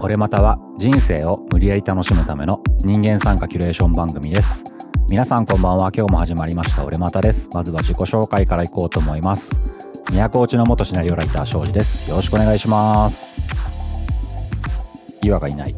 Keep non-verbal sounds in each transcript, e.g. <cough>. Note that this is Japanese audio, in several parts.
俺または人生を無理やり楽しむための人間参加キュレーション番組です。皆さんこんばんは。今日も始まりました。俺またです。まずは自己紹介からいこうと思います。都落ちの元シナリオライター庄司です。よろしくお願いします。岩がいない。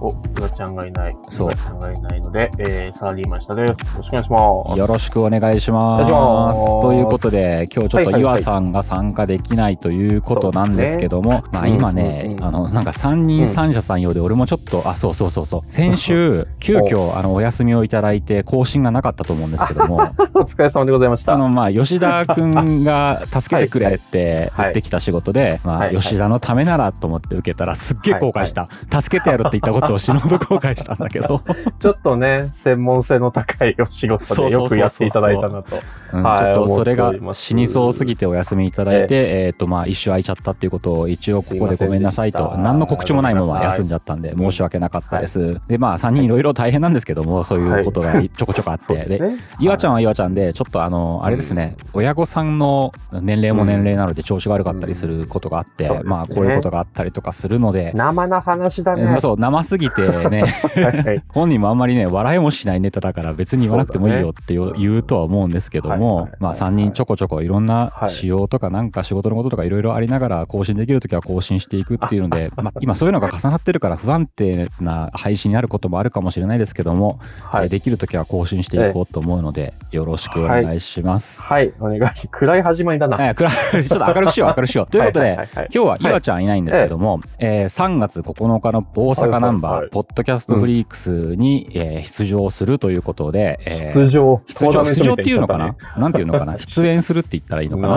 お、岩ちゃんがいない。そう。岩ちゃんがいないので、えー、サラリーマン下です。よろしくお願いします。よろしくお願いします。ます。ということで、今日ちょっとはいはいはい。岩さんが参加できないということなんですけども、まあ今ね、うんうんうん。あの、なんか三人三者三様で、俺もちょっと、あ、そうそうそうそう、先週、<laughs> 急遽、あの、お休みをいただいて、更新がなかったと思うんですけども、<laughs> お疲れ様でございました。あの、まあ、吉田くんが助けてくれって <laughs> 言ってきた仕事で、まあ、はい。はい。吉田のためならと思って受けたら、すっげえ後悔した。助けてやるって言ったことを死ぬほど後悔したんだけど、ちょっとね、専門性の高いお仕事でよくやっていただいたなと。ちょっとそれが死にそうすぎてお休みいただいて、えっ、とまあ一周空いちゃったっていうことを一応ここでごめんなさいと、何の告知もないまま休んじゃったんで申し訳なかったです。でまあ3人いろいろ大変なんですけども、そういうことがちょこちょこあって、でそうで。岩ちゃんは岩ちゃんで、ちょっとあの、あれですね、親御さんの年齢も年齢なので調子が悪かったりすることがあって、うんまあこういうことがあったりとかするので、生な話だね。えーそう、生すぎてね、はいはい。本人もあんまりね、笑いもしないネタだから別に言わなくてもいいよって言うとは思うんですけどもはいはい。はい、まあ3人ちょこちょこいろんなはい。仕様とかなんか仕事のこととかいろいろありながら更新できるときは更新していくっていうので、まあ今そういうのが重なってるから不安定な配信になることもあるかもしれないですけども、はい。えーできるときは更新していこうと思うので、よろしくお願いします。はい、お願いし暗い始まりだな。えー暗いちょっと明るくしよう、明るくしよう。ということではいはい、はいはい今日は岩ちゃんいないんですけども、えー3月9日の大阪ナンバー、はポッドキャストフリークスに、えー出場するということで、えー出場。出場、出場っていうのかな？なんていうのかな？<laughs> 出演するって言ったらいいのかな？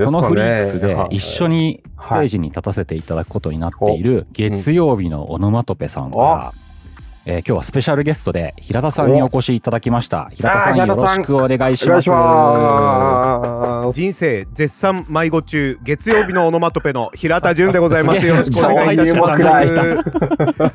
そのフリークスで一緒に。にステージに立たせていただくことになっている月曜日のオノマトペさんから、えー今日はスペシャルゲストで平田さんにお越しいただきました。平田さんよろしくお願いします。人生絶賛迷子中月曜日のオノマトペの平田純でございます。よろしくお願いいたします。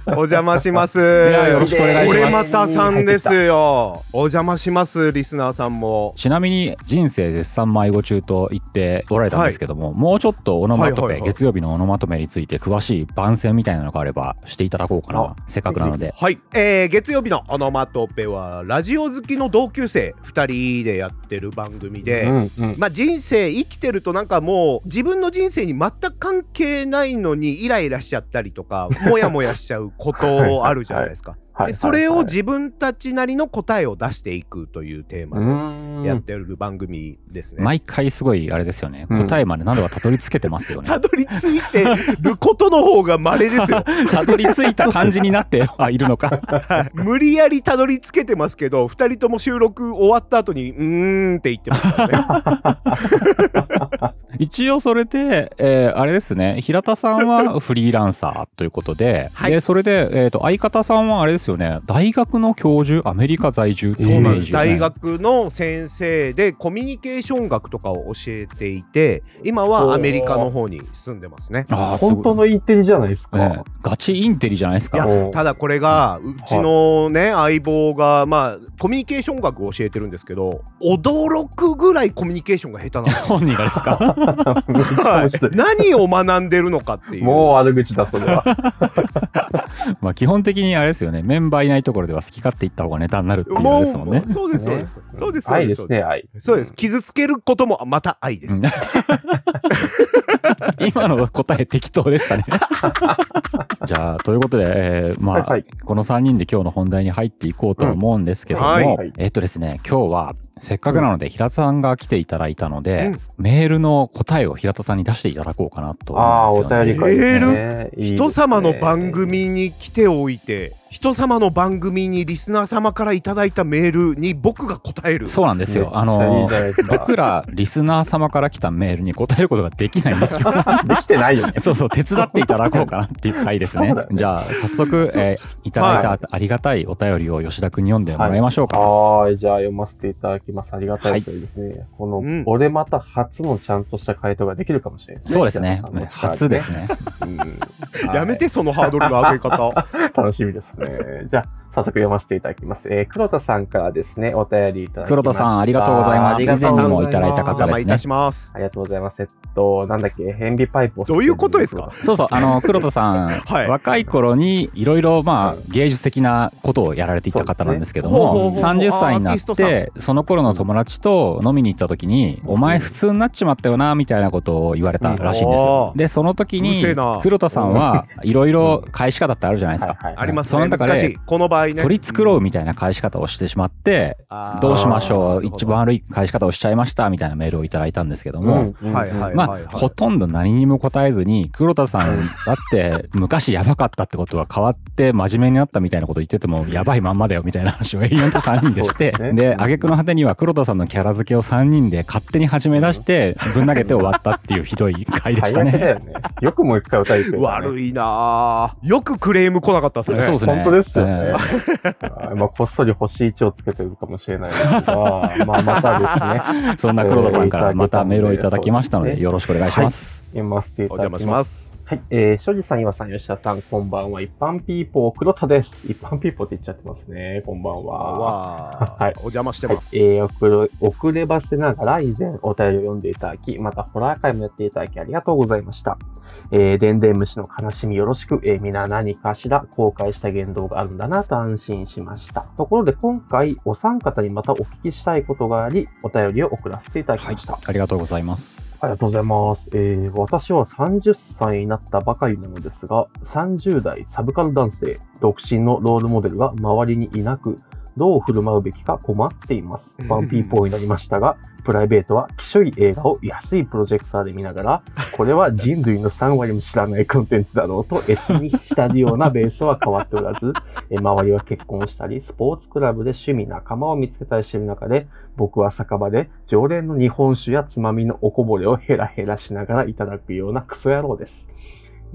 お邪魔します。やよろしくお願いします。俺またさんですよ。お邪魔しますリスナーさんも。ちなみに人生絶賛迷子中と言っておられたんですけども、もうちょっとオノマトペ、はいはいはい。月曜日のオノマトペについて詳しい番宣みたいなのがあればしていただこうかな。あせっかくなので。はい、えー、月曜日のオノマトペはラジオ好きの同級生2人でやってる番組で、うんうん。まあ人生生きてるとなんかもう自分の人生に全く関係ないのにイライラしちゃったりとかモヤモヤしちゃうことあるじゃないですか。はいでそれをはい自分たちなりの答えを出していくというテーうマでやってる番組ですね。毎回すごいあれですよね、うん。答えまで何度かたどり着けてますよね。たどり着いてることの方が稀ですよ。<laughs> たどり着いた感じになってはいるのか。はい。無理やりたどり着けてますけど、二人とも収録終わった後に、うーんって言ってますからね。<laughs> 一応それで、えーあれですね。平田さんはフリーランサーということで,、はい。でそれで、えー、と相方さんはあれですよね。大学の教授アメリカ在住。そうなんです。大学の先生でコミュニケーション学とかを教えていて、今はアメリカの方に住んでますね。あ本当のインテリじゃないですねか。ガチインテリじゃないですか？ただこれがうちのね相棒がまあコミュニケーション学を教えてるんですけど驚くぐらいコミュニケーションが下手な <laughs> 本人がですか？何を学んでるのかっていう。もう悪口だ、それは。<laughs> まあ基本的にあれですよねメンバーいないところでは好き勝手言った方がネタになるっていうのですもんね。そうですそうですそうです。そう愛ですね、ですそうです。愛。そうです。傷つけることもまた愛です、うん。<laughs> 今の答え適当でしたね。<laughs> じゃあということで、えーまあ、はいはい。この3人で今日の本題に入っていこうと思うんですけども、うん。はい。はい。えっとですね今日はせっかくなので平田さんが来ていただいたので、うん。メールの答えを平田さんに出していただこうかなとああ、お思うんですよ、ね。便り会ですね。いいですね。人様の番組に来ておいて人様の番組にリスナー様からいただいたメールに僕が答えるそうなんですよ。あの僕らリスナー様から来たメールに答えることができないんですよ。<laughs> できてないよね。<laughs> そうそう、手伝っていただこうかなっていう回ですね。<laughs> ねじゃあ、早速、えーいただいたありがたいお便りを吉田君に読んでもらいましょうか。はーい、じゃあ読ませていただきます。ありがたいとですね。この、うん俺また初のちゃんとした回答ができるかもしれないですね。そうですね平田さんの。力初ですね。うんやめてそのハードルの上げ方はい楽しみですね。じゃあ、早速読ませていただきます。えー、黒田さんからですね、お便りいただきました。黒田さんありがとうございます。ありがとうございます。以前にもいただいたお方ですね。邪魔いたします。ありがとうございます。えっと、なんだっけ、変微パイプを。どういうことですか？そうそう、あの、黒田さん、<laughs> はい。若い頃にいろいろ、まあはい、芸術的なことをやられていた方なんですけども、ね。ほうほうほう30歳になって、その頃の友達と飲みに行った時に、お前普通になっちまったよな、みたいなことを言われたらしいんですよ。う。ん。で、その時に黒田さんはいろいろ返し方ってあるじゃないですか。はいはいありますね。その中で難しい。この場合ね。取り繕うみたいな返し方をしてしまって、あーどうしましょう？一番悪い返し方をしちゃいましたみたいなメールをいただいたんですけどうんも、うんはいはいまあ、ほとんど何にも答えずに、黒田さんだって昔やばかったってことは変わって真面目になったみたいなこと言っててもやばいまんまだよみたいな話を永遠と3人でして、<laughs> ね。で、挙句の果てには黒田さんのキャラ付けを3人で勝手に始め出して、ぶん。投げて終わったっていうひどい回でしたね。よね。よくもう一回歌いくれたね。悪いなぁよくクレーム来なかったですね。そうですね。本当ですよね <laughs> まあ、こっそり星1をつけてるかもしれないですが、まあ、またですね、<laughs> そんな黒田さんからまたメールをいただきましたので、よろしくお願いします。読ませていただきお邪魔しまます。すはい。えー、庄司さん、岩さん、吉田さん、こんばんは。一般ピーポー、黒田です。一般ピーポーって言っちゃってますね。こんばんは。<laughs> はいお邪魔してはいます、えー、遅れ、遅ればせながら以前お便りを読んでいただき、またホラー会もやっていただきありがとうございました。えー、でんでん虫の悲しみよろしく、えー、皆何かしら公開した言動があるんだなと安心しました。ところで今回、お三方にまたお聞きしたいことがあり、お便りを送らせていただきました。ありがとうございます。ありがとうございます。えー、私は30歳になったばかりなのですが、30代サブカル男性、独身のロールモデルが周りにいなく、どう振る舞うべきか困っています。うんワンピーポーになりましたが、プライベートはきしょい映画を安いプロジェクターで見ながら、<laughs> これは人類の3割も知らないコンテンツだろうと、越に浸るようなベースは変わっておらず、え周りは結婚したり、スポーツクラブで趣味仲間を見つけたりしている中で、僕は酒場で常連の日本酒やつまみのおこぼれをヘラヘラしながらいただくようなクソ野郎です。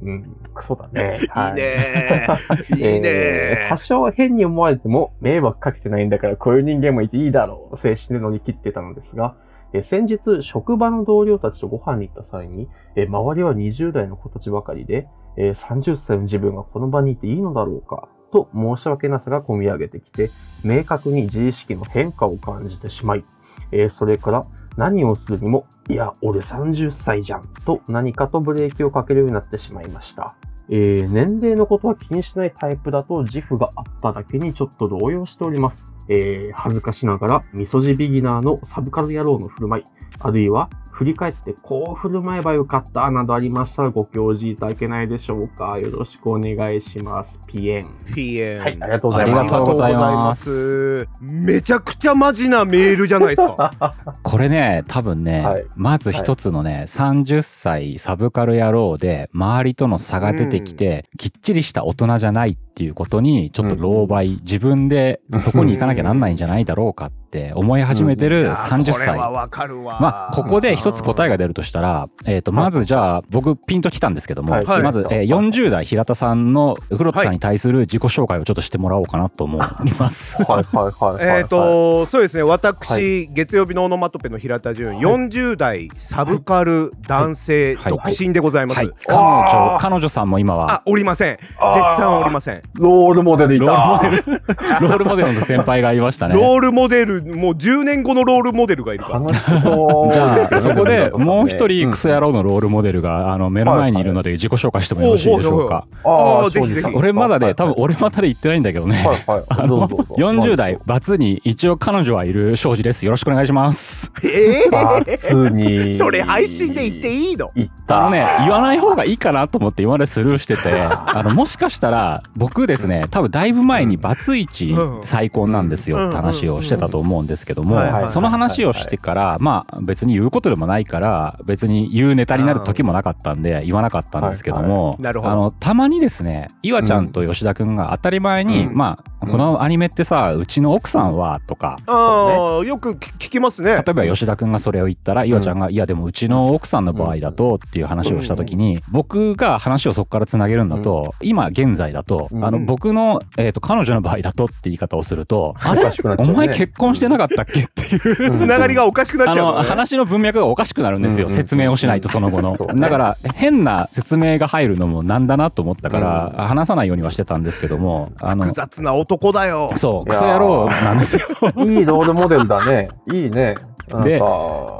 うん、クソだね。は <laughs> いいねーいい <laughs> えーね多少変に思われても迷惑かけてないんだからこういう人間もいていいだろう。精神で乗り切ってたのですが、えー先日職場の同僚たちとご飯に行った際に、えー周りは20代の子たちばかりで、えー30歳の自分がこの場にいていいのだろうか、と申し訳なさが込み上げてきて、明確に自意識の変化を感じてしまい、えーそれから何をするにも、いや、俺30歳じゃん、と何かとブレーキをかけるようになってしまいました。えー年齢のことは気にしないタイプだと自負があっただけにちょっと動揺しております。えー恥ずかしながら、みそじビギナーのサブカル野郎の振る舞い、あるいは、振り返ってこう振る舞えばよかったなどありましたらご教示いただけないでしょうか。よろしくお願いします。ピエン。ピエン。はい、ありがとうございます。ありがとうございます。めちゃくちゃマジなメールじゃないですか。<laughs> これね、多分ね、はい。まず一つのね、30歳サブカル野郎で、周りとの差が出てきて、きっちりした大人じゃないっていうことに、ちょっと狼狽、自分でそこに行かなきゃなんないんじゃないだろうかって思い始めてるいやー30これは歳。わかるわ。まあ、ここで一つ答えが出るとしたら、えっ、と、まずじゃあ、僕ピンときたんですけども、はい。まず、えーはい。40代平田さんの、古田さんに対する自己紹介をちょっとしてもらおうかなと思います。<laughs> はいはいはいはい。えっ、と、そうですね。私、は月曜日のオノマトペの平田純、40代サブカル男性、はい。独身でございます、はい。彼女、彼女さんも今は。あ、おりません。絶賛おりません。ロールモデルいた。ロールモデル、<laughs> ロールモデルの先輩がいましたね。ロールモデルもう10年後のロールモデルがいるから。じゃあ、<laughs> そこでもう一人クソ野郎。郎のロールモデルが、あの、目の前にいるので自己紹介してもよろしいでしょうか？ああぜひぜひ俺まだね、多分俺。俺またで言ってないんだけどね。はいはい。あのどうぞどうぞ40代、バツに一応彼女はいる庄司です。よろしくお願いします。えバえツに。それ配信で言っていいの？言った。あのね、言わない方がいいかなと思って今までスルーしてて、<laughs> あの、もしかしたら、僕ですね、多分だいぶ前にバツイチうん再婚なんですよって話をしてたと思うんですけどもはいはいはい、その話をしてから、まあ別に言うことでもないから、別に言うネタになる時もなかったんで、言わなかったんですけども、あの、たまにですね、岩ちゃんと吉田くんが当たり前に、うん。まあ、このアニメってさ、うちの奥さんは、とか、ああ、よく聞聞きますね。例えば吉田くんがそれを言ったら、岩ちゃんが、いやでもうちの奥さんの場合だとっていう話をした時に、僕が話をそこからつなげるんだと、今現在だと、うん。あの僕の、えっと彼女の場合だとって言い方をすると、あれ？お前結婚してなかったっけっていう、つながりがおかしくなっちゃうのね。話の文脈がおかしくなるんですよ、説明をしないとその後の、だから変な説明が入るのもなんだなと思ったから、話さないようにはしてたんですけどもあの複雑な大男だよそう、クソ野郎なんですよ。いいロールモデルだね。いいね。で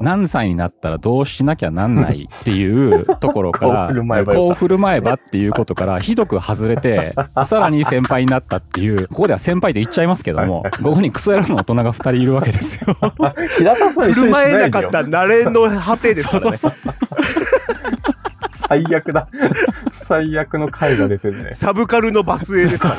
何歳になったらどうしなきゃなんないっていう <laughs> ところからこう振る舞えばったこう振る舞えばっていうことからひどく外れて <laughs> さらに先輩になったっていうここでは先輩と言っちゃいますけどもここにクソ野郎の大人が2人いるわけですよ。<laughs> 平田さん振る舞えなかった慣れの果てですからね最悪だ。最悪の回が出てるね。サブカルのバスへですから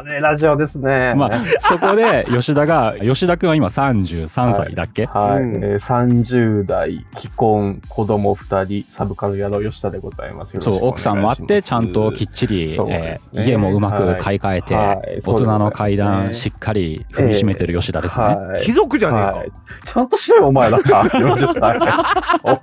ねだね、ラジオですね。まあそこで吉田が吉田君は今33歳だっけ、はい、うんえー30代、既婚、子供2人、サブカル野郎吉田でございます。そう奥さんもあってちゃんときっちり、そうえー家もうまく買い替えて、はいはい大人の階段しっかり踏みしめてる吉田ですね。はい貴族じゃねえか、はい。ちゃんとしろよ、お前だった。<laughs> 40歳。おい。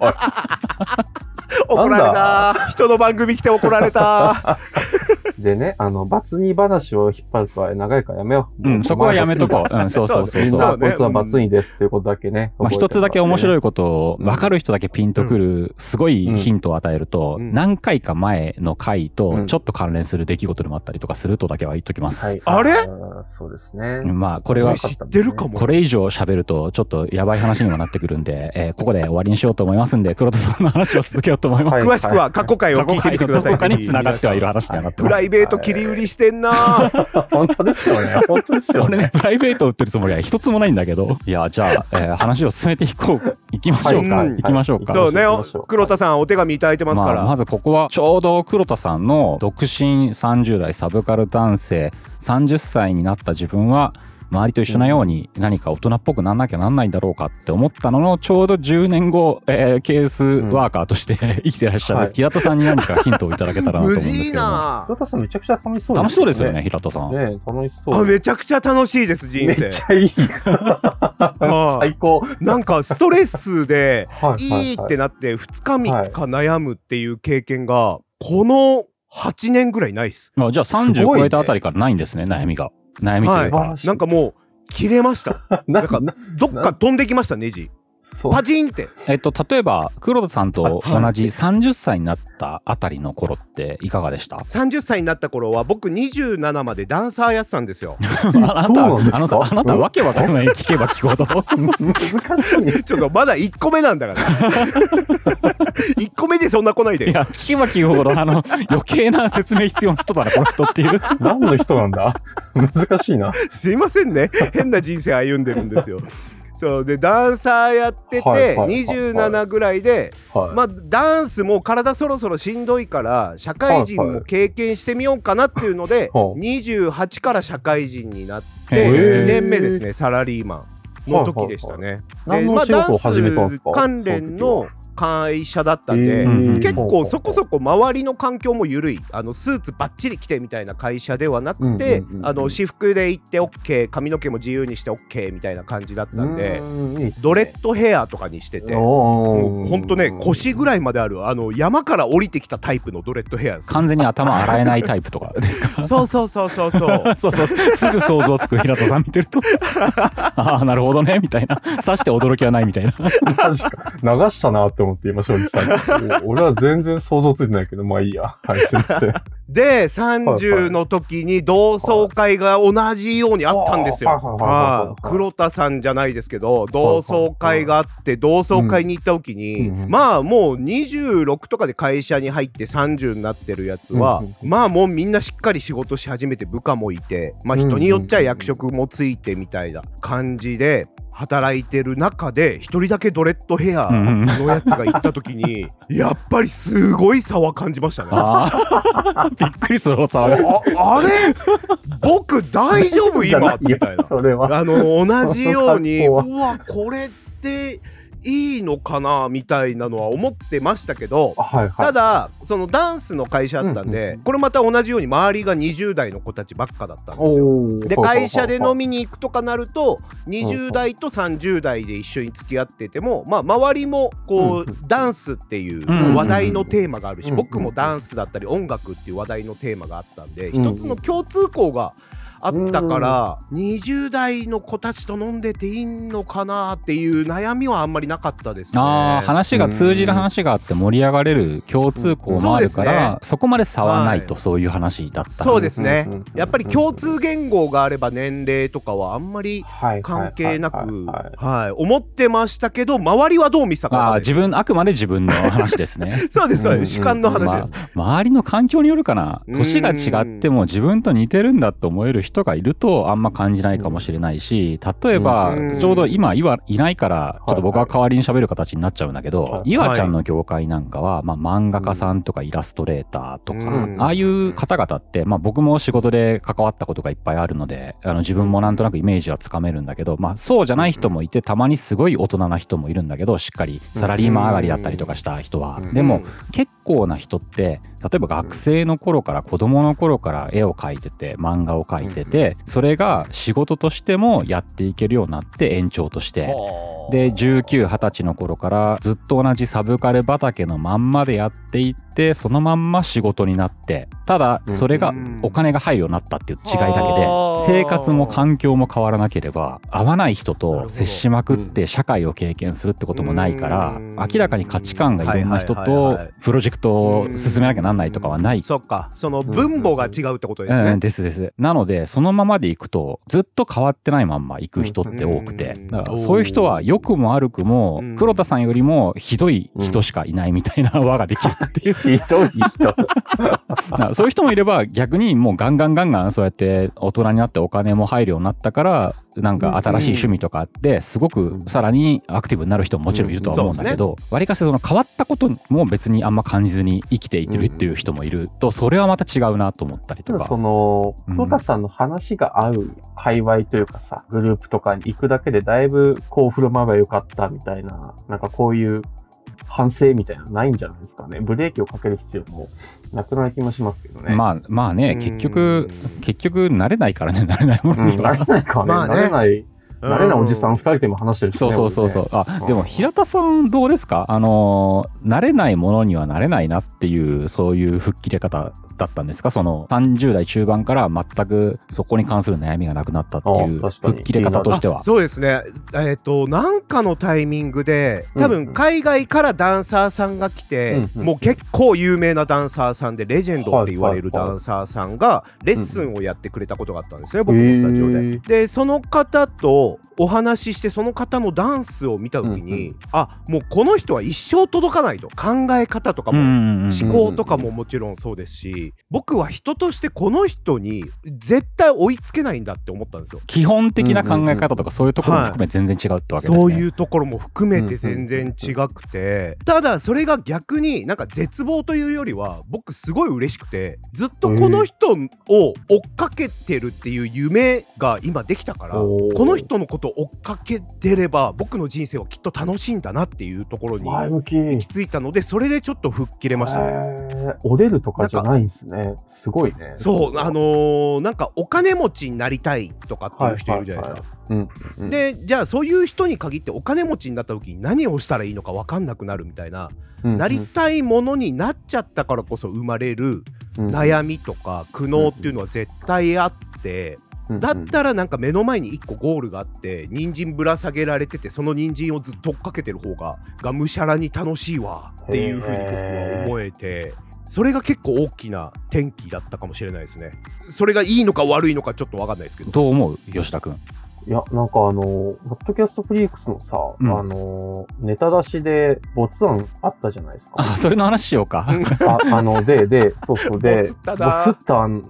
<laughs> 怒られた人の番組来て怒られた <laughs> でね、あの、バツ2話を引っ張るとは長いからやめよう。うん、そこはやめとこう。うん、そうそうそうそう。そうねこいつはバツ2ですっていうことだけね。まあ、一つだけ面白い。いことをうん分かる人だけピンとくるすごいヒントを与えると、うん何回か前の回うとんちょっと関連する出来事でもあったりとかするとだけは言っときます。はい。あれ？ーそうですね。まあこれは知ってるかもこれ以上喋るとちょっとやばい話にもなってくるんで、えーここで終わりにしようと思いますんで黒田さんの話を続けようと思います。は <laughs> い詳しくは過去回を聞いてみてください過去回のどこかに繋がってはいる話にはなってプます。ライベート切り売りしてんな <laughs> 本当ですよね。本当ですよ俺ねね。、プライベート売ってるつもりは一つもないんだけど。いや、じゃあ、えー話を進めていこう。行きましょうか。はい行きましょうか。そうね黒田さんお手紙いただいてますから、まあ、まずここはちょうど黒田さんの独身30代サブカル男性30歳になった自分は周りと一緒なように何か大人っぽくなんなきゃなんないんだろうかって思ったののちょうど10年後、えーケースワーカーとして生きてらっしゃはいる平田さんに何かヒントをいただけたらなと思うん無ですけ事どもな黒田さんめちゃくちゃ楽しそう楽しそうですよね。平田さん。ね楽しそう。あめちゃくちゃ楽しいです人めっ生ちゃいい。最高。なんかストレスではいいいってな。なって2日3日悩むっていう経験がこの8年ぐらいないっすまあ、じゃあすご30いね超えたあたりからないんですね、悩みが。悩みというか。はい。なんかもう切れました。な <laughs> なんかなどっか飛んできましたネジパチンって。えっと、例えば、黒田さんと同はい。じ30歳になったあたりの頃っていかがでした？30歳になった頃は僕27までダンサーやってたんですよ。<laughs> あなた、あのさ、あなたわけわかんない。聞けば聞くほど。難しいね。ちょっとまだ1個目なんだから。<laughs> 1個目でそんな来ないで。いや、聞けば聞くほど、あの、余計な説明必要な人だな、この人っていう。何の人なんだ？難しいな。すいませんね。変な人生歩んでるんですよそう。でダンサーやってて、はいはいはい。はい27ぐらいではい。まあダンスも体そろそろしんどいから社会人も経験してみようかなっていうので、は28から社会人になってへー。2年目ですねサラリーマンの時でしたね。でまあ何の仕事を始めたんですか？関連の会社だったんで、えー結構そこそこ周りの環境も緩い。あのスーツばっちり着てみたいな会社ではなくて、あの私服で行って OK 髪の毛も自由にして OK みたいな感じだったんで、うーんいいっすね。ドレッドヘアとかにしてて。おもうほんとね腰ぐらいまであるあの山から降りてきたタイプのドレッドヘアです完全に頭洗えないタイプとか。ですかそうそうそうそうそう。<laughs> そうそう、すぐ想像つく平田さん見てると。<laughs> ああ、なるほどね、みたいな。さして驚きはないみたいな。流したなって思って今、正直さん。お俺は全然想像ついてないけど、まあいいや。<laughs> はい、すいません。で30の時に同窓会が同じようにあったんですよ。はい黒田さんじゃないですけど同窓会があって同窓会に行った時に、まあもう26とかで会社に入って30になってるやつは、まあもうみんなしっかり仕事し始めて部下もいてまあ人によっちゃ役職もついてみたいな感じで。働いてる中で一人だけドレッドヘアのやつが行った時に <laughs> やっぱりすごい差は感じましたね。<laughs> びっくりする騒が。ああれ？僕大丈夫今？みたいな。それは。あの同じようにうわこれっていいのかなみたいなのは思ってましたけどはいはい。ただそのダンスの会社だったんうんうん。でこれまた同じように周りが20代の子たちばっかだったんですよ。で会社で飲みみに行くとかなると20代と30代で一緒に付き合っててもまあ周りもこうん。うダンスっていううん。話題のテーマがあるしうん。僕もダンスだったり音楽っていう話題のテーマがあったんでうん。一つの共通項があったから、20代の子たちと飲んでていいのかなっていう悩みはあんまりなかったですね。ああ話が通じる話があって盛り上がれる共通項もあるから、うん。そうそこまで差はないとはそういう話だったそうですね。やっぱり共通言語があれば年齢とかはあんまりはい。関係なく、はい。はい。はい。はい。はい、思ってましたけど、周りはどう見てたか自分あくまで自分の話ですね。<laughs> そうです、そううんです。主観の話です。まあ周りの環境によるかな。うん。年が違っても自分と似てるんだと思える人がいるとあんま感じないかもしれないし例えばうん。ちょうど今いわいないからちょっと僕は代わりに喋る形になっちゃうんだけどはい。岩ちゃんの業界なんかはまあ漫画家さんとかイラストレーターとかうん。ああいう方々ってまあ僕も仕事で関わったことがいっぱいあるのであの自分もなんとなくイメージはつかめるんだけどまあそうじゃない人もいてたまにすごい大人な人もいるんだけどしっかりサラリーマン上がりだったりとかした人は。うん。でも結構な人って例えば学生の頃から子供の頃から絵を描いてて漫画を描いててそれが仕事としてもやっていけるようになって延長として。はあ。で1920歳の頃からずっと同じサブカル畑のまんまでやっていってそのまんま仕事になってただそれがうん。お金が入るようになったっていう違いだけではあ生活も環境も変わらなければ合わない人と接しまくって社会を経験するってこともないからうん。明らかに価値観がいろんな人とはいプロジェクトを進めなきゃなんないとかはない。そっか、その分母が違うってことですね。うん、。ですです。なので、そのままでいくと、ずっと変わってないまんま行く人って多くて。うん、だからそういう人は良くも悪くもうん、黒田さんよりもひどい人しかいないみたいな輪ができるっていう。ひどい人。<laughs> そういう人もいれば、逆にもうガンガンガンガンそうやって大人になってお金も入るようになったから、なんか新しい趣味とかあって、すごくさらにアクティブになる人ももちろんいるとは思うんだけど、わりかしその変わったことも別にあんま感じずに生きていってるっていう人もいると、それはまた違うなと思ったりとか。その、うん。黒田さんの話が合う界隈というかさ、グループとかに行くだけでだいぶこう振る舞えばよかったみたいな、なんかこういう反省みたいなのないんじゃないですかね。ブレーキをかける必要もなくなる気もしますけどね。まあまあね、結局、うん結局慣れないからね、慣れないもうん、のには。慣れないかね。まあね慣れない、慣れないおじさんう二人でも話してるしねそうそうそうそう。あ、でも平田さんどうですか？あのー、慣れないものには慣れないなっていう、そういう吹っ切れ方だったんですか？その30代中盤から全くそこに関する悩みがなくなったっていう吹っ切れ方としては。そうですね。えっ、と、なんかのタイミングで、多うんうん。分海外からダンサーさんが来て、うんうんもう結構有名なダンサーさんで、レジェンドって言われるダンサーさんが、レッスンをやってくれたことがあったんですね、僕のスタジオで。で、その方とお話しして、その方のダンスを見た時に、うんあ、もうこの人は一生届かないと。考え方とかも、うんうんうん思考とかももちろんそうですし、僕は人としてこの人に絶対追いつけないんだって思ったんですよ。基本的な考え方とかそういうところも含め全然違うってわけですね。そういうところも含めて全然違くて、ただそれが逆になんか絶望というよりは僕すごい嬉しくてずっとこの人を追っかけてるっていう夢が今できたからこの人のことを追っかけてれば僕の人生はきっと楽しいんだなっていうところに。行き着いたのでそれでちょっと吹っ切れましたね。折れるとかじゃないんですね。すごいね。そうあのーなんかお金持ちになりたいとかっていう人いるじゃないですか。でじゃあそういう人に限ってお金持ちになった時に何をしたらいいのか分かんなくなるみたいな、うんうんなりたいものになっちゃったからこそ生まれる悩みとか苦悩っていうのは絶対あって、だったらなんか目の前に1個ゴールがあって人参ぶら下げられててその人参をずっと追っかけてる方ががむしゃらに楽しいわっていうふうに僕は思えて。それが結構大きな転機だったかもしれないですね。それがいいのか悪いのかちょっと分かんないですけど。どう思う？吉田君。いや、なんかあの、ポッドキャストフリークスのさ、うんあの、ネタ出しで没案あったじゃないですか。あ、それの話しようか。<laughs> ああの、で、で、そうそう、で、<laughs> ボツった案、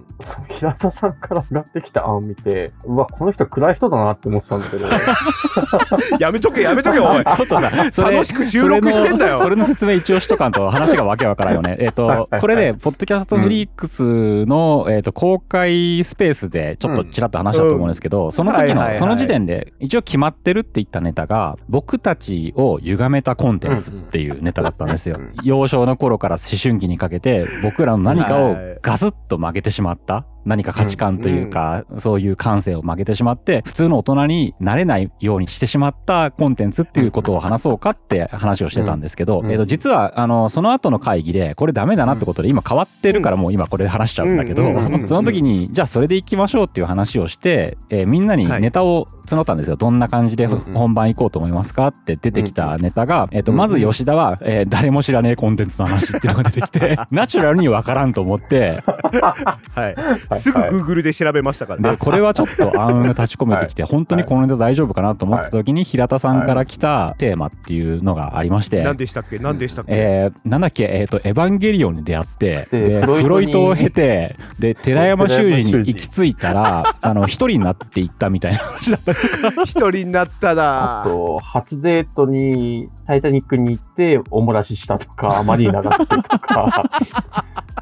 平田さんから上がってきた案を見て、うわ、この人暗い人だなって思ってたんだけど、<laughs> やめとけやめとけおい。ちょっとさ、それ楽しく収録してんだよそれの説明一応しとかんと話がわけわからんよね。えっと、これで、ポッドキャストフリークスの、えっと、公開スペースでちょっとちらっと話したと思うんですけど、その時の、はいはいはいその時点で、一応決まってるって言ったネタが、僕たちを歪めたコンテンツっていうネタだったんですよ。幼少の頃から思春期にかけて、僕らの何かをはいガスッと曲げてしまった。何か価値観というか、そういう感性を曲げてしまって、普通の大人になれないようにしてしまったコンテンツっていうことを話そうかって話をしてたんですけど、うんえっと、実は、あの、その後の会議で、これダメだなってことで今変わってるからもう今これで話しちゃうんだけどうんうんうんう、ん。その時に、じゃあそれで行きましょうっていう話をして、えーみんなにネタを募ったんですよ。どんな感じでうんうん。本番行こうと思いますかって出てきたネタが、えっと、うんうん。まず吉田は、えー誰も知らねえコンテンツの話っていうのが出てきて、<laughs> ナチュラルにわからんと思って、はい。すぐ Google で調べましたからで、ね。これはちょっと <laughs> 暗雲が立ち込めてきて、本当にこのネタ大丈夫かなと思った時に、平田さんから来たテーマっていうのがありまして、何でしたっけ？何でしたっけ？えー、なんだっけ、えっ、と、エヴァンゲリオンに出会って、でで、フフロイトを経て、で、寺山修司に行き着いたら、<laughs> あの、一人になっていったみたいな話だったりとか。<laughs> 一人になったあなと、初デートに、タイタニックに行って、おもらししたとか、マリーナがってとか。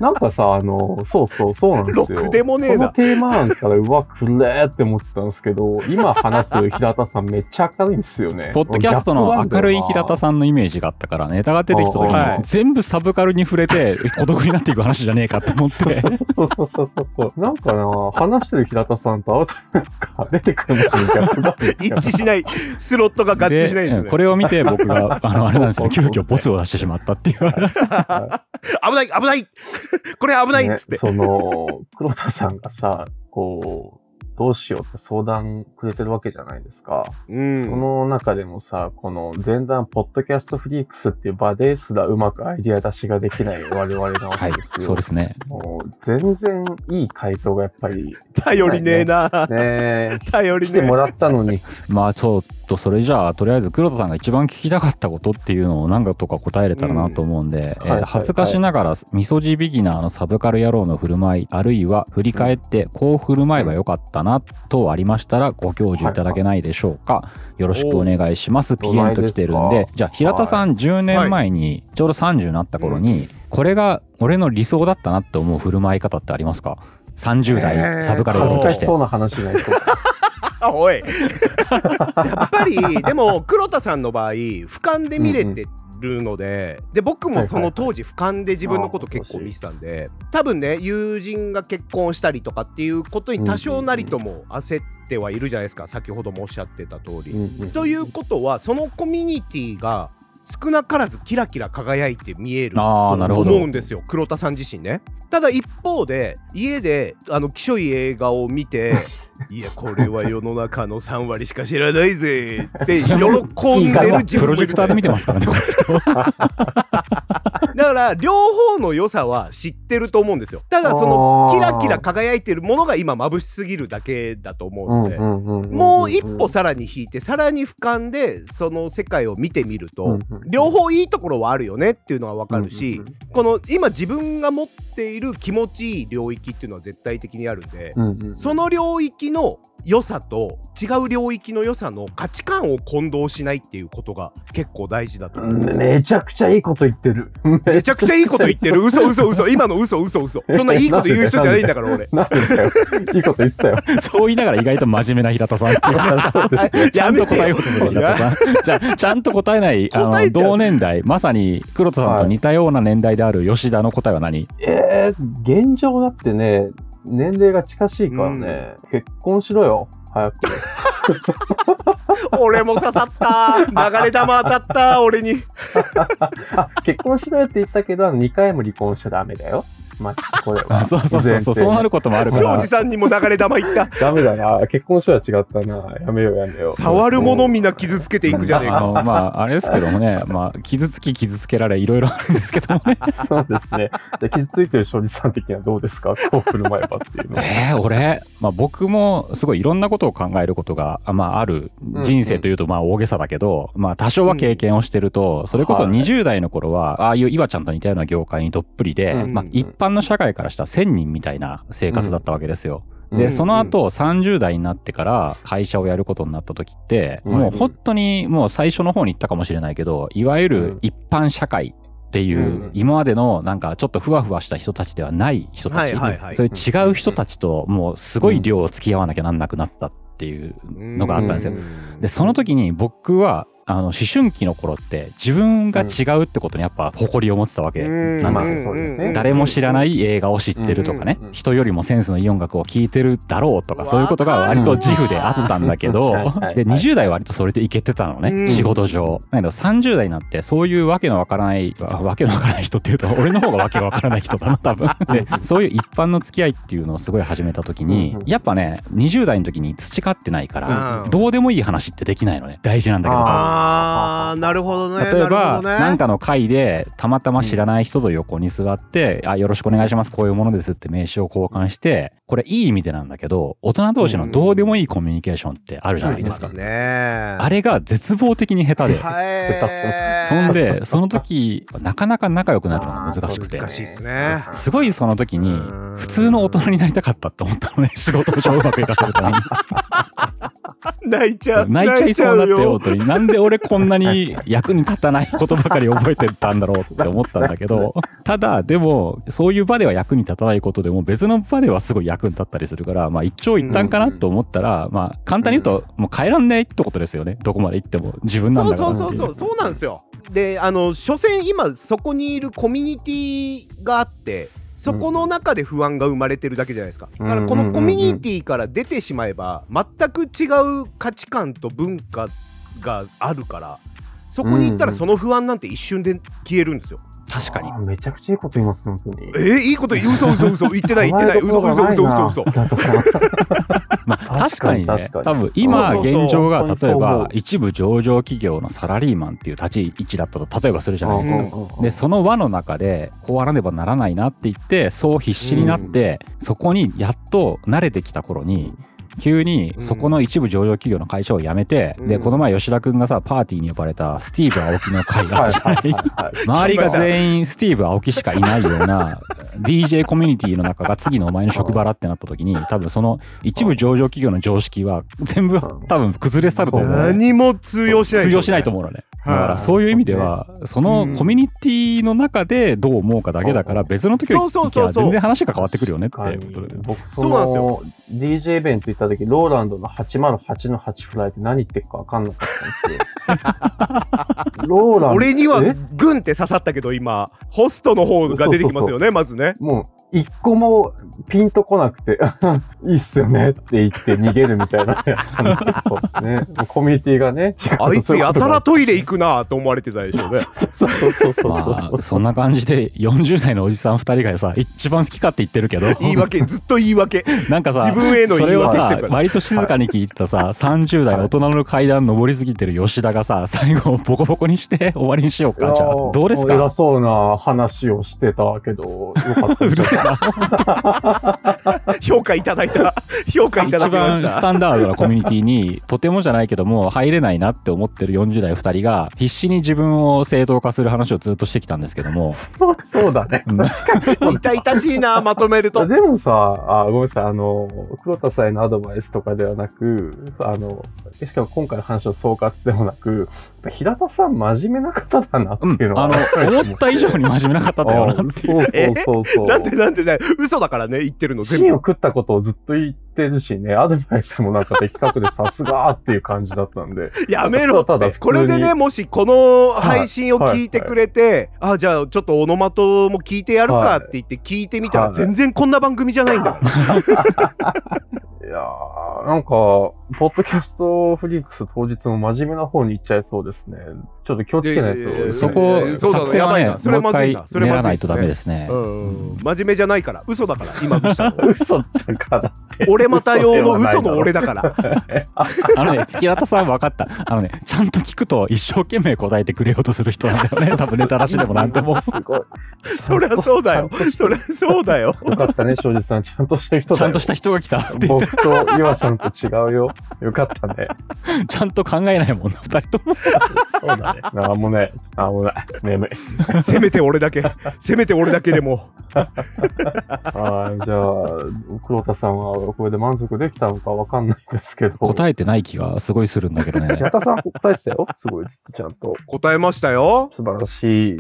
なんかさ、あの、そうそう、そうなんですよ。でもねえなこのテーマ案から、うわ、くれーって思ってたんですけど、<laughs> 今話す平田さんめっちゃ明るいんですよね。ポッドキャストの明るい平田ん。さんのイメージがあったから、ネタが出てきた時に、はい全部サブカルに触れて、孤独になっていく話じゃねえかって思って。そうそうそうそうそう。なんかな、話してる平田さんと会うとなんか出てくるのに逆なんです一よ致しない。スロットが合致しないんですよね。これを見て僕が、あの、あれなんですよね、<laughs> 急遽ボツを出してしまったっていう。<laughs> 危ない危ないこれ危ないっつって。ね、その、黒田さんがさ、こう、どうしようって相談くれてるわけじゃないですか。うんその中でもさ、この前段ポッドキャストフリークスっていう場ですらうまくアイデア出しができない <laughs> 我々なわはいけですよ。そうですね。もう全然いい回答がやっぱり、<laughs> 頼りねえな。ね <laughs> 頼りねえ。来てもらったのに、まあちょっとそれじゃあとりあえず黒田さんが一番聞きたかったことっていうのを何かとか答えれたらなと思うんで、えーはいはい恥ずかしながらみそじビギナーのサブカル野郎の振る舞いあるいは振り返ってこう振る舞えばよかったなとありましたらご教授いただけないでしょうか、よろしくお願いします。ピエンと来てるんでじゃあ平田さん10年前にちょうど30になった頃に、これが俺の理想だったなって思う振る舞い方ってありますか？30えー代サブカル恥ず野郎として、かしそうな話ないですか。あおい <laughs> やっぱりでも黒田さんの場合俯瞰で見れてるので、で僕もその当時俯瞰で自分のこと結構見てたんで多分ね友人が結婚したりとかっていうことに多少なりとも焦ってはいるじゃないですか先ほどもおっしゃってた通り。うんうんということはそのコミュニティが少なからずキラキラ輝いて見えると思うんですよ黒田さん自身ね。ただ一方で家であのきしょい映画を見て <laughs> いやこれは世の中の3割しか知らないぜって <laughs> 喜んでる自プロ分もいる。ジェクターで見てますからねこれ。だから両方の良さは知ってると思うんですよ。ただそのキラキラ輝いてるものが今眩しすぎるだけだと思うので、もう一歩さらに引いてさらに俯瞰でその世界を見てみると、両方いいところはあるよねっていうのはわかるし、この今自分が持っている気持ちいい領域っていうのは絶対的にあるんで、うんうん。その領域の良さと違う領域の良さの価値観を混同しないっていうことが結構大事だと思うんですよ。めちゃくちゃいいこと言ってる。めちゃくちゃいいこと言ってる。<laughs> 嘘嘘嘘。今の嘘嘘嘘。そんないいこと言う人じゃないんだから俺。<laughs> いいこと言ってたよ。<laughs> そう言いながら意外と真面目な平田さんってちゃんと答えようとする平田さん。じゃあ、ちゃんと答えない、あの、同年代、まさに黒田さんと似たような年代である吉田の答えは何？えー、現状だってね、年齢が近しいからね、結婚しろよ、早く。俺も刺さった。流れ弾当たった。俺に。<laughs> あ、結婚しろよって言ったけど、2回も離婚しちゃダメだよ。まあ、これは。そうそうそうそう、そうなることもあるから庄司。さんにも流れ弾いった。ダメだな。結婚しろは違ったな。やめようやめよう。触るものみんな傷つけていくじゃねえか。あの、まあ、あれですけどもね、まあ、傷つき傷つけられ、いろいろあるんですけどもね。<laughs> そうですね。じゃあ傷ついてる庄司さん的にはどうですか？こう振る舞えばっていうのは。<laughs> えー、俺、まあ僕もすごいいろんなことを考えることが、あまあある人生というとまあ大げさだけど、まあ多少は経験をしてると、それこそはい20代の頃は、ああいう岩ちゃんと似たような業界にどっぷりで、うんまあ一般の社会からしたら1000人みたいな生活だったわけですよ。で、うん。その後30代になってから会社をやることになった時って、うん。もう本当にもう最初の方に言ったかもしれないけど、いわゆる一般社会っていう、うん。今までのなんかちょっとふわふわした人たちではない人たち、はいはいはい。そういう違う人たちともうすごい量付き合わなきゃなんなくなったっていうのがあったんですよ。で、その時に僕は、あの思春期の頃って自分が違うってことにやっぱ誇りを持ってたわけ。うん。なんですよ。誰も知らない映画を知ってるとかね。人よりもセンスのいい音楽を聴いてるだろうとかそういうことが割と自負であったんだけど <laughs> で20代は割とそれでいけてたのうん。ね仕事上。だけど30代になってそういうわけのわからないわ <laughs> わけのわからない人っていうと俺の方がわけがわからない人だな多分。<laughs> でそういう一般の付き合いっていうのをすごい始めた時にやっぱね20代の時に培ってないからうん。どうでもいい話ってできないのね。大事なんだけどあーなるほどね例えばなるほどね。かの会でたまたま知らない人と横に座って「あよろしくお願いしますこういうものです」って名刺を交換してこれいい意味でなんだけど大人同士のどうでもいいコミュニケーションってあるじゃないですか。あります。ねあれが絶望的に下手で。<laughs> はい。そんでその時なかなか仲良くなるのが難しくて。難しいですね。すごいその時にうん。普通の大人になりたかったって思ったのね <laughs> 仕事上うまくいかせるために。<laughs> 泣いちゃう。泣いちゃいそうになって泣いちゃよ。とに。なんで俺こんなに <laughs> 役に立たないことばかり覚えてたんだろうって思ったんだけど <laughs> ただでもそういう場では役に立たないことでも別の場ではすごい役に立ったりするからまあ一長一短かなと思ったらまあ簡単に言うともう変えらんないってことですよね。どこまで行っても自分なんそうだからそうそうそうそうなんですよ。であの所詮今そこにいるコミュニティがあってそこの中で不安が生まれてるだけじゃないですか。だからこのコミュニティから出てしまえば全く違う価値観と文化があるからそこに行ったらその不安なんて一瞬で消えるんですよ。確かに。あめちゃくちゃいいこと言います、本当に。えー、いいこと？言う嘘嘘嘘。言ってない言ってない。<laughs> 嘘嘘嘘嘘。嘘 <laughs> まあ確かにね。多分今現状が例えば一部上場企業のサラリーマンっていう立ち位置だったと例えばするじゃないですか。うんでその輪の中でこうあらねばならないなって言ってそう必死になって、そこにやっと慣れてきた頃に急にそこの一部上場企業の会社を辞めて、うん。でこの前吉田君がさパーティーに呼ばれたスティーブ・青木の会があったじゃない。周りが全員スティーブ・青木しかいないような DJ コミュニティの中が次のお前の職場だってなった時に多分その一部上場企業の常識は全部多分崩れ去ると思う。何も通用しない通用しないと思うのね。だからそういう意味ではそのコミュニティの中でどう思うかだけだから別の時にそうそうそうそう。全然話が変わってくるよねってはい。ことで。僕、そそうなんですの DJ イベント行った時、ローランドの808の8フライって何言ってるか分かんなかったんですよ。<laughs> ローランド。俺にはえ？グンって刺さったけど今ホストの方が出てきますよねまずねもう、一個もピンとこなくて、<laughs> いいっすよねって言って逃げるみたいな、ね、コミュニティがね、あいつやたらトイレ行くなと思われてたでしょうねそうそうそうそう。まあそんな感じで40代のおじさん2人がさ一番好きかって言ってるけど言い訳ずっと言い訳なんかさ自分への言い訳してるから割と静かに聞いてたさ30代大人の階段登りすぎてる吉田がさ最後ボコボコにして終わりにしようかじゃあどうですか偉そうな話をしてたけど、よかった。<laughs> 評価いただいた。評価いただ一きました。番スタンダードなコミュニティにとてもじゃないけども入れないなって思ってる40代2人が必死に自分を正当化する話をずっとしてきたんですけども。そうだね。<laughs> 痛々しいなまとめると。でもさ、あごめんなさい、あの、黒田さんへのアドバイスとかではなく、あの、しかも今回の話の総括でもなく、平田さん真面目な方だなってうんいうのは、あの <laughs> 思った以上に真面目な方だよなっていう。そうそうそうそう。なんでなんなんでね嘘だからね言ってるの全部。芯を食ったことをずっと言ってるしね、アドバイスもなんか的確でさすがっていう感じだったんで。<laughs> やめろって。これでねもしこの配信を聞いてくれて、あじゃあちょっとオノマトも聞いてやるかって言って聞いてみたら、はい。全然こんな番組じゃないんだ。<laughs> いやー、なんか、ポッドキャストフリークス当日も真面目な方に行っちゃいそうですね。ちょっと気をつけないと。いやいやいやそこえーそうだね作戦はねやばいな。それまずいな。それまずいな。いとダメですね。うん真面目じゃないから。嘘だから今見したの <laughs> 嘘だから。俺また用の嘘の俺だからあのね平田さん分かったあのねちゃんと聞くと一生懸命答えてくれようとする人なんだよね <laughs> 多分ネタ出しでもなんでもすごい。そりゃそうだよそりゃそうだよよかったね、庄司さん。ちゃんとした人だよ。ちゃんとした人が来たって僕と岩さんと違うよ。よかったね。ちゃんと考えないもんな二人ともそうだね。なんもない。なんもない。眠い。せめて俺だけせめて俺だけでも <laughs> はい。じゃあ、黒田さんはこれで満足できたのかわかんないですけど。答えてない気がすごいするんだけどね <laughs> 平田さん答えてたよ。すごい、ずっとちゃんと。答えましたよ素晴らしい。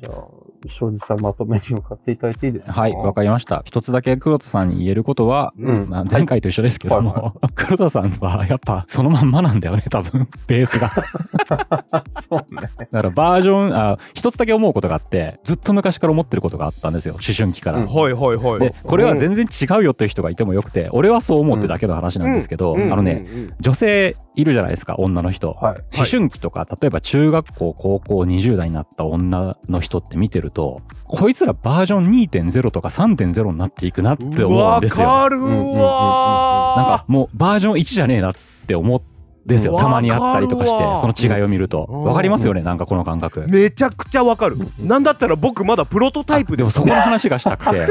じゃあ、庄司さんまとめに向かっていただいていいですか？はい、わかりました。一つだけ黒田さんに言えることは、うんまあ前回と一緒ですけども、は <laughs> 黒田さんはやっぱそのまんまなんだよね、多分、<laughs> ベースが。<laughs> そうね。だからバージョン、あ、一つだけ思うことがあって、ずっと昔から思ってることがあったんですよ、思春期から。うんはいはいはい。で、これは全然違うよっていう人がいてもよくて、俺はそう思ってだけの話なんですけど、うんあのね、女性いるじゃないですか、女の人。はい。思春期とか、例えば中学校、高校、20代になった女の人って見てると、こいつらバージョン2.0とか3.0になっていくなって思うんわですよ。かるうんうんうんうんわなんかもうバージョン1じゃねえなって思うんですよ。うんたまにあったりとかしてその違いを見ると。うんわかりますよね、なんかこの感覚。めちゃくちゃわかる。なんだったら僕まだプロトタイプでもそこの話がしたくて、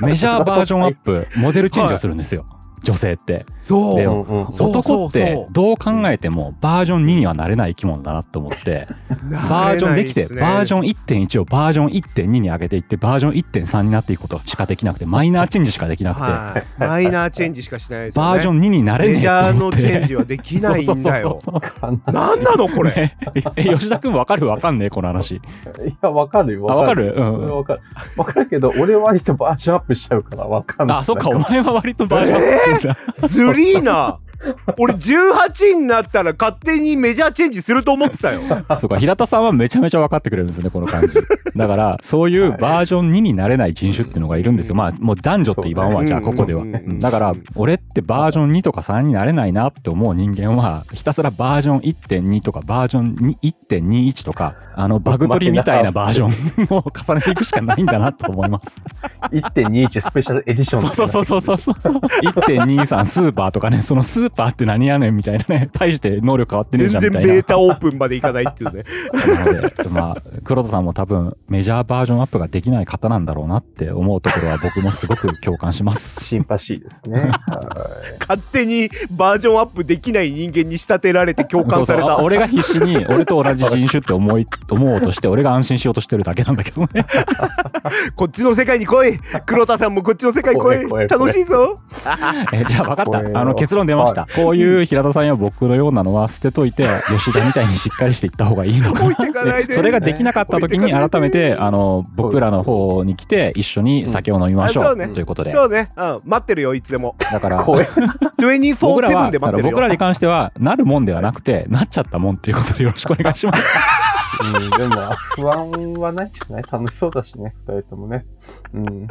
メジャーバージョンアップ、モデルチェンジをするんですよ。女性って。そう。男ってどう考えてもバージョン2にはなれない生き物だなと思って、バージョンできて、バージョンン1.1をバージョン1.2に上げていって、バージョン1.3になっていくことしかできなくて、マイナーチェンジしかできなくて、はい、マイナーチェンジしかしないですよね。バージョン2になれねえメジャー。のチェンジはできないんだよ。そうそうそうそうなんなのこれ？ね <laughs> え、吉田くんわかる？わかんねえこの話。いや、わかるよ。あ、わかる？うんわかる。わかるけど、俺は割とバージョンアップしちゃうからわかんない。あ、そっか、お前は割とバージョンアップするんだ。ズリーナ俺18になったら勝手にメジャーチェンジすると思ってたよ。<laughs> そうか、平田さんはめちゃめちゃ分かってくれるんですね、この感じ。だから、そういうバージョン2になれない人種っていうのがいるんですよ。まあ、もう男女って言わんわ、じゃあ、ここでは。だから、俺ってバージョン2とか3になれないなって思う人間は、ひたすらバージョン1.2とかバージョン2 1.21とか、あの、バグ取りみたいなバージョンを重ねていくしかないんだなと思います。1.21スペシャルエディション。そうそうそうそうそうそう。1.23スーパーとかね、そのスーパーって何やねんみたいなね、<laughs> 大して能力変わってねえ全じゃんみたいな。然ベータオープンまでいかないっていうね。<laughs> なので、まあ、黒田さんも多分メジャーバージョンアップができない方なんだろうなって思うところは僕もすごく共感します。シンパシーですね。は <laughs> い勝手にバージョンアップできない人間に仕立てられて共感された。そうそう俺が必死に俺と同じ人種って思い、思おうとして、俺が安心しようとしてるだけなんだけどね。こっちの世界に来い黒田さんもこっちの世界に来い楽しいぞえじゃあ分かった。あの結論出ました。こういう平田さんや僕のようなのは捨てといて、<laughs> 吉田みたいにしっかりしていった方がいいのかなそれができなかった時に改めて、あの、僕らの方に来て一緒に酒を飲みましょう。ということで。そうね、うん、待ってるよいつでもだから、怖 <laughs> い僕ら24-7はで待ってるよ僕らに関してはなるもんではなくてなっちゃったもんっていうことでよろしくお願いします。うん、でも、不安はないんじゃない？楽しそうだしね、二人ともね。うん。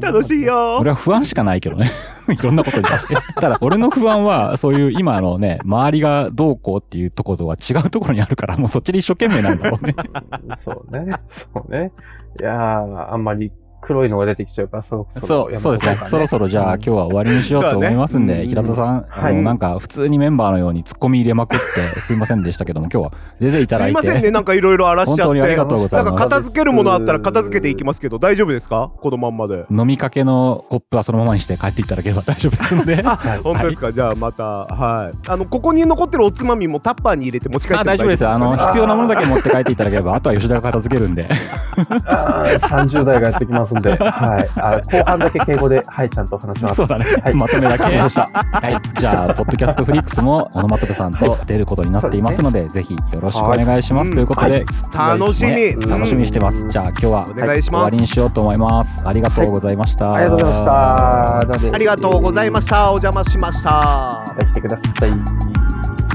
楽しい。よ俺は不安しかないけどね。<laughs> いろんなことに対して。ただ俺の不安はそういう今のね、周りがどうこうっていうところとは違うところにあるから、もうそっちで一生懸命なんだろうね。<laughs> そうね。そうね。いやー、あんまり黒いのが出てきちゃうから、そそう、そうですね。そろそろじゃあ今日は。は終わりにしようと思いますんで、そうね平田さん、あはい。の、なんか普通にメンバーのように突っ込み入れまくってすいませんでしたけども、今日は出ていただいて、すいませんね。なんかいろいろ荒らしちゃって。本当にありがとうございます。なんか片付けるものあったら片付けていきますけど大丈夫ですか？このまんまで。飲みかけのコップはそのままにして帰っていただければ大丈夫ですので。<laughs> はい本当ですか、じゃあまたはい。あのここに残ってるおつまみもタッパーに入れて持ち帰って大丈夫です。あの、必要なものだけ持って帰っていただければ、あとは吉田が片付けるんで。あー30代がやってきますんで、<laughs> はい。あ後半だけ敬語で、はい、ちゃんと話します。そうだね。はいまとめだけ。はい。じゃあ、ポッドキャストフリックスも、オノマトペさんと出ることになっていますので、ぜひよろしくお願いします。はいということで、楽しみ、楽しみにしてます。じゃあ、今日はお願いし終ます、わりにしようと思います。ありがとうございました。ありがとうございました。ありがとうございましたお邪魔しました来てください。